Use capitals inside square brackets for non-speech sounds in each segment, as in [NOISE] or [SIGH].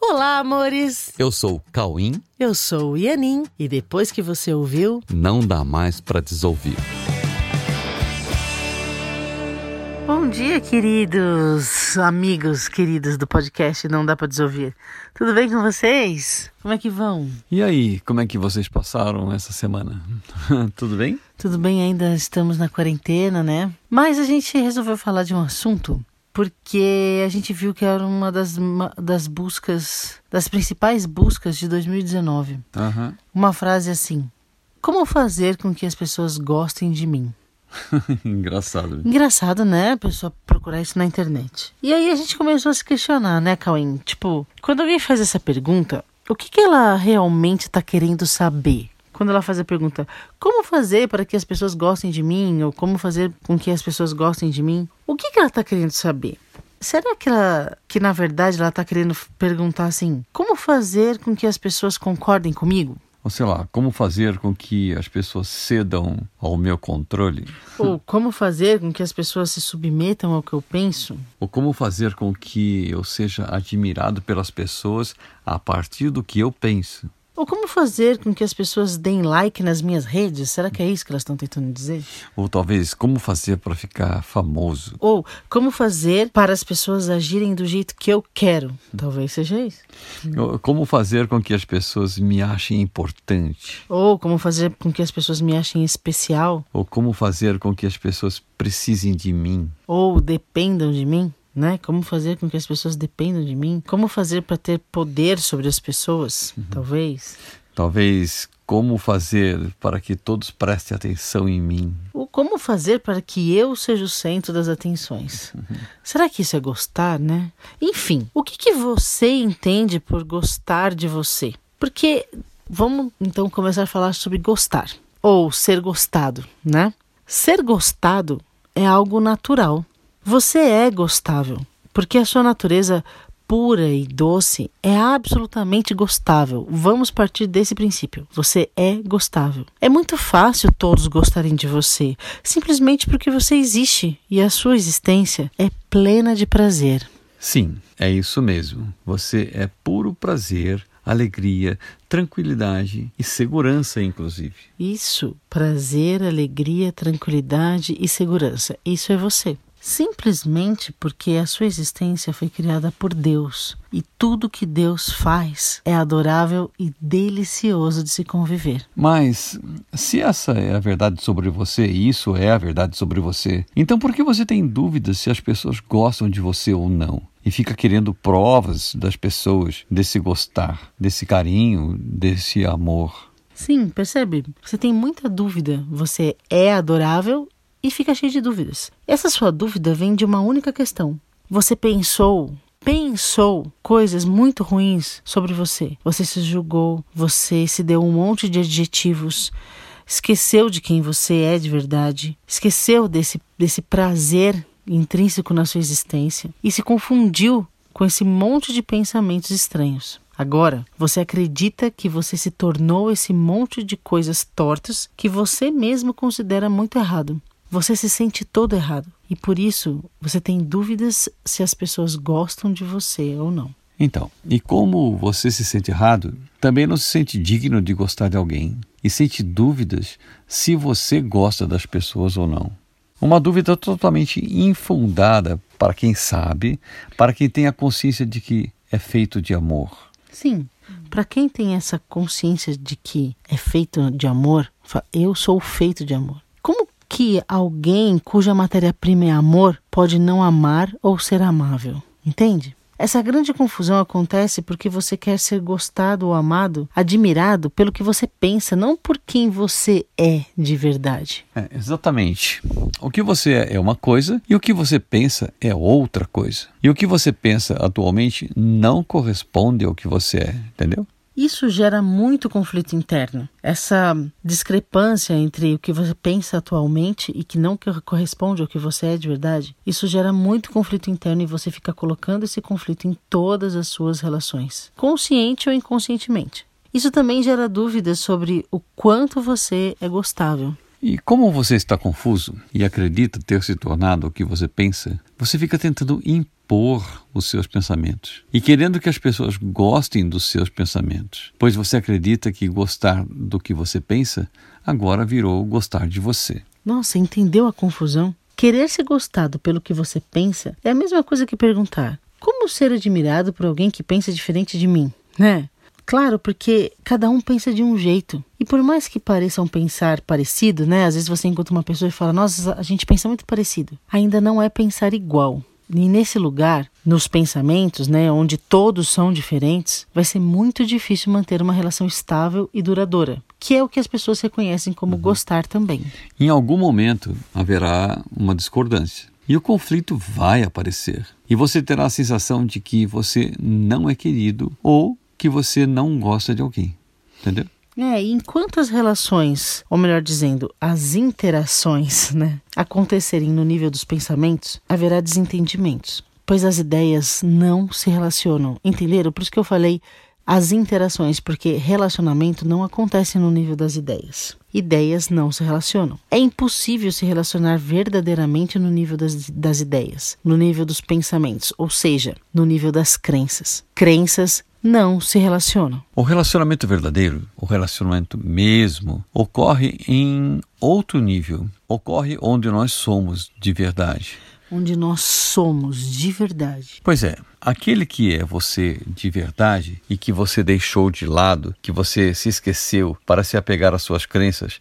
Olá, amores! Eu sou o Cauim. Eu sou o Ianin e depois que você ouviu, não dá mais para desouvir. Bom dia, queridos amigos queridos do podcast Não Dá para Desouvir. Tudo bem com vocês? Como é que vão? E aí, como é que vocês passaram essa semana? [LAUGHS] Tudo bem? Tudo bem, ainda estamos na quarentena, né? Mas a gente resolveu falar de um assunto porque a gente viu que era uma das, das buscas, das principais buscas de 2019. Uhum. Uma frase assim: Como fazer com que as pessoas gostem de mim? [LAUGHS] Engraçado. Engraçado, né? A pessoa procurar isso na internet. E aí a gente começou a se questionar, né, Cauim? Tipo, quando alguém faz essa pergunta, o que, que ela realmente está querendo saber? Quando ela faz a pergunta: como fazer para que as pessoas gostem de mim? Ou como fazer com que as pessoas gostem de mim? O que, que ela está querendo saber? Será que ela, que na verdade ela está querendo perguntar assim: como fazer com que as pessoas concordem comigo? Ou sei lá, como fazer com que as pessoas cedam ao meu controle? Ou como fazer com que as pessoas se submetam ao que eu penso? Ou como fazer com que eu seja admirado pelas pessoas a partir do que eu penso? Ou como fazer com que as pessoas deem like nas minhas redes? Será que é isso que elas estão tentando dizer? Ou talvez como fazer para ficar famoso? Ou como fazer para as pessoas agirem do jeito que eu quero? Talvez seja isso. Ou como fazer com que as pessoas me achem importante? Ou como fazer com que as pessoas me achem especial? Ou como fazer com que as pessoas precisem de mim? Ou dependam de mim? Né? Como fazer com que as pessoas dependam de mim? Como fazer para ter poder sobre as pessoas? Uhum. Talvez. Talvez como fazer para que todos prestem atenção em mim? Ou como fazer para que eu seja o centro das atenções? Uhum. Será que isso é gostar, né? Enfim, o que, que você entende por gostar de você? Porque vamos então começar a falar sobre gostar ou ser gostado, né? Ser gostado é algo natural. Você é gostável, porque a sua natureza pura e doce é absolutamente gostável. Vamos partir desse princípio. Você é gostável. É muito fácil todos gostarem de você, simplesmente porque você existe e a sua existência é plena de prazer. Sim, é isso mesmo. Você é puro prazer, alegria, tranquilidade e segurança, inclusive. Isso, prazer, alegria, tranquilidade e segurança. Isso é você simplesmente porque a sua existência foi criada por Deus e tudo que Deus faz é adorável e delicioso de se conviver. Mas se essa é a verdade sobre você e isso é a verdade sobre você, então por que você tem dúvidas se as pessoas gostam de você ou não? E fica querendo provas das pessoas desse gostar, desse carinho, desse amor. Sim, percebe? Você tem muita dúvida. Você é adorável e fica cheio de dúvidas. Essa sua dúvida vem de uma única questão. Você pensou, pensou coisas muito ruins sobre você. Você se julgou, você se deu um monte de adjetivos, esqueceu de quem você é de verdade, esqueceu desse, desse prazer intrínseco na sua existência e se confundiu com esse monte de pensamentos estranhos. Agora, você acredita que você se tornou esse monte de coisas tortas que você mesmo considera muito errado. Você se sente todo errado e por isso você tem dúvidas se as pessoas gostam de você ou não. Então, e como você se sente errado, também não se sente digno de gostar de alguém e sente dúvidas se você gosta das pessoas ou não. Uma dúvida totalmente infundada para quem sabe, para quem tem a consciência de que é feito de amor. Sim, para quem tem essa consciência de que é feito de amor, eu sou feito de amor. Que alguém cuja matéria-prima é amor pode não amar ou ser amável. Entende? Essa grande confusão acontece porque você quer ser gostado ou amado, admirado pelo que você pensa, não por quem você é de verdade. É, exatamente. O que você é é uma coisa e o que você pensa é outra coisa. E o que você pensa atualmente não corresponde ao que você é, entendeu? Isso gera muito conflito interno. Essa discrepância entre o que você pensa atualmente e que não corresponde ao que você é de verdade, isso gera muito conflito interno e você fica colocando esse conflito em todas as suas relações, consciente ou inconscientemente. Isso também gera dúvidas sobre o quanto você é gostável. E como você está confuso e acredita ter se tornado o que você pensa, você fica tentando impedir impor os seus pensamentos e querendo que as pessoas gostem dos seus pensamentos, pois você acredita que gostar do que você pensa agora virou gostar de você. Nossa, entendeu a confusão? Querer ser gostado pelo que você pensa é a mesma coisa que perguntar: como ser admirado por alguém que pensa diferente de mim, né? Claro, porque cada um pensa de um jeito. E por mais que pareçam pensar parecido, né? Às vezes você encontra uma pessoa e fala: "Nossa, a gente pensa muito parecido". Ainda não é pensar igual. E nesse lugar, nos pensamentos, né, onde todos são diferentes, vai ser muito difícil manter uma relação estável e duradoura, que é o que as pessoas reconhecem como uhum. gostar também. Em algum momento haverá uma discordância. E o conflito vai aparecer. E você terá a sensação de que você não é querido ou que você não gosta de alguém. Entendeu? É, e enquanto as relações, ou melhor dizendo, as interações, [LAUGHS] né, acontecerem no nível dos pensamentos, haverá desentendimentos, pois as ideias não se relacionam. Entenderam? Por isso que eu falei as interações, porque relacionamento não acontece no nível das ideias. Ideias não se relacionam. É impossível se relacionar verdadeiramente no nível das, das ideias, no nível dos pensamentos, ou seja, no nível das crenças. Crenças não se relacionam. O relacionamento verdadeiro, o relacionamento mesmo, ocorre em outro nível. Ocorre onde nós somos de verdade. Onde nós somos de verdade. Pois é, aquele que é você de verdade e que você deixou de lado, que você se esqueceu para se apegar às suas crenças,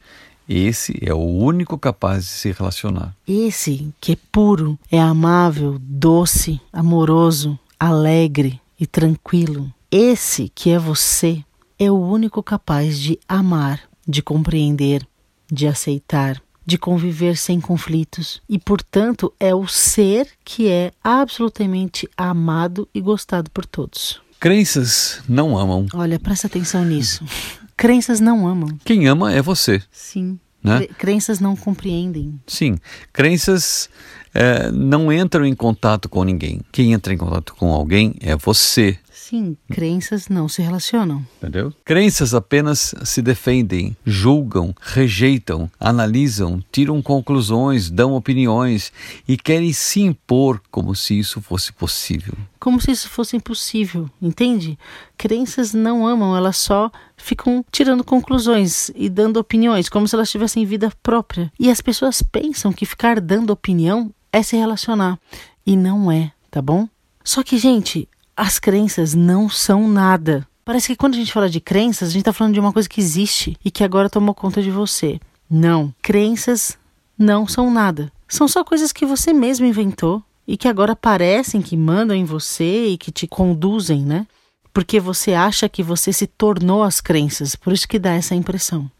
esse é o único capaz de se relacionar. Esse que é puro, é amável, doce, amoroso, alegre e tranquilo, esse que é você é o único capaz de amar, de compreender, de aceitar, de conviver sem conflitos e, portanto, é o ser que é absolutamente amado e gostado por todos. Crenças não amam. Olha, presta atenção nisso. [LAUGHS] Crenças não amam. Quem ama é você. Sim. Né? Crenças não compreendem. Sim. Crenças é, não entram em contato com ninguém. Quem entra em contato com alguém é você. Sim, crenças não se relacionam. Entendeu? Crenças apenas se defendem, julgam, rejeitam, analisam, tiram conclusões, dão opiniões e querem se impor como se isso fosse possível. Como se isso fosse impossível, entende? Crenças não amam, elas só ficam tirando conclusões e dando opiniões, como se elas tivessem vida própria. E as pessoas pensam que ficar dando opinião é se relacionar. E não é, tá bom? Só que, gente, as crenças não são nada. Parece que quando a gente fala de crenças, a gente está falando de uma coisa que existe e que agora tomou conta de você. Não. Crenças não são nada. São só coisas que você mesmo inventou e que agora parecem que mandam em você e que te conduzem, né? Porque você acha que você se tornou as crenças, por isso que dá essa impressão.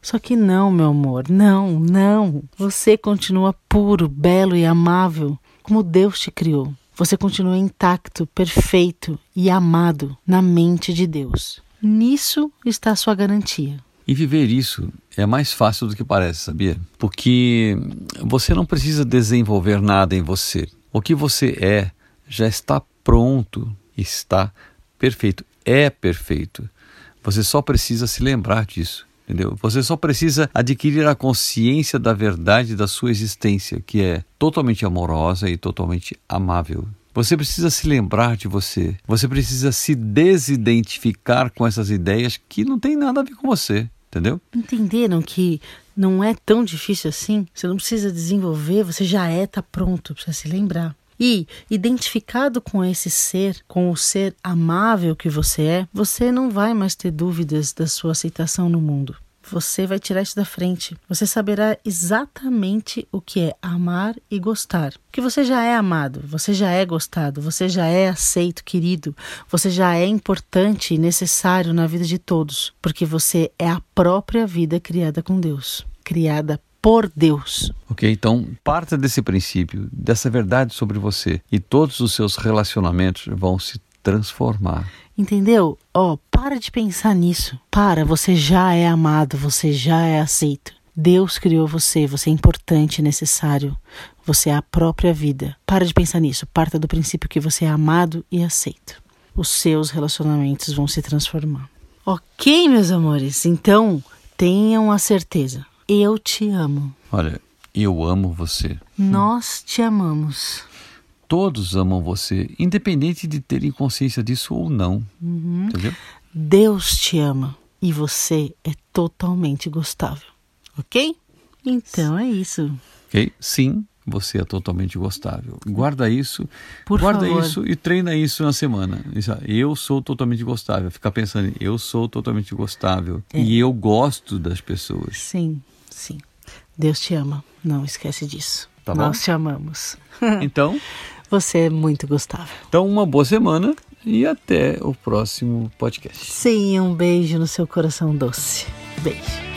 Só que não, meu amor, não, não. Você continua puro, belo e amável, como Deus te criou você continua intacto, perfeito e amado na mente de Deus. Nisso está a sua garantia. E viver isso é mais fácil do que parece, sabia? Porque você não precisa desenvolver nada em você. O que você é já está pronto, está perfeito, é perfeito. Você só precisa se lembrar disso entendeu? Você só precisa adquirir a consciência da verdade da sua existência, que é totalmente amorosa e totalmente amável. Você precisa se lembrar de você. Você precisa se desidentificar com essas ideias que não tem nada a ver com você, entendeu? Entenderam que não é tão difícil assim? Você não precisa desenvolver, você já é, tá pronto, precisa se lembrar. E, identificado com esse ser, com o ser amável que você é, você não vai mais ter dúvidas da sua aceitação no mundo. Você vai tirar isso da frente. Você saberá exatamente o que é amar e gostar. Que você já é amado, você já é gostado, você já é aceito, querido, você já é importante e necessário na vida de todos, porque você é a própria vida criada com Deus, criada por Deus. Ok, então parta desse princípio, dessa verdade sobre você e todos os seus relacionamentos vão se transformar. Entendeu? Ó, oh, para de pensar nisso. Para, você já é amado, você já é aceito. Deus criou você, você é importante, necessário. Você é a própria vida. Para de pensar nisso. Parta do princípio que você é amado e aceito. Os seus relacionamentos vão se transformar. Ok, meus amores? Então, tenham a certeza eu te amo. Olha, eu amo você. Nós te amamos. todos amam você, independente de terem consciência disso ou não. Uhum. Entendeu? Deus te ama e você é totalmente gostável. Ok? Então é isso. Ok? Sim, você é totalmente gostável. Guarda isso, Por guarda favor. isso e treina isso na semana. Eu sou totalmente gostável. Ficar pensando, eu sou totalmente gostável É. e eu gosto das pessoas. Sim, sim. Deus te ama. Não esquece disso. Tá bom? Nós te amamos. [LAUGHS] Então, Você é muito gostável. então uma boa semana e até o próximo podcast. Sim, um beijo no seu coração doce. Beijo.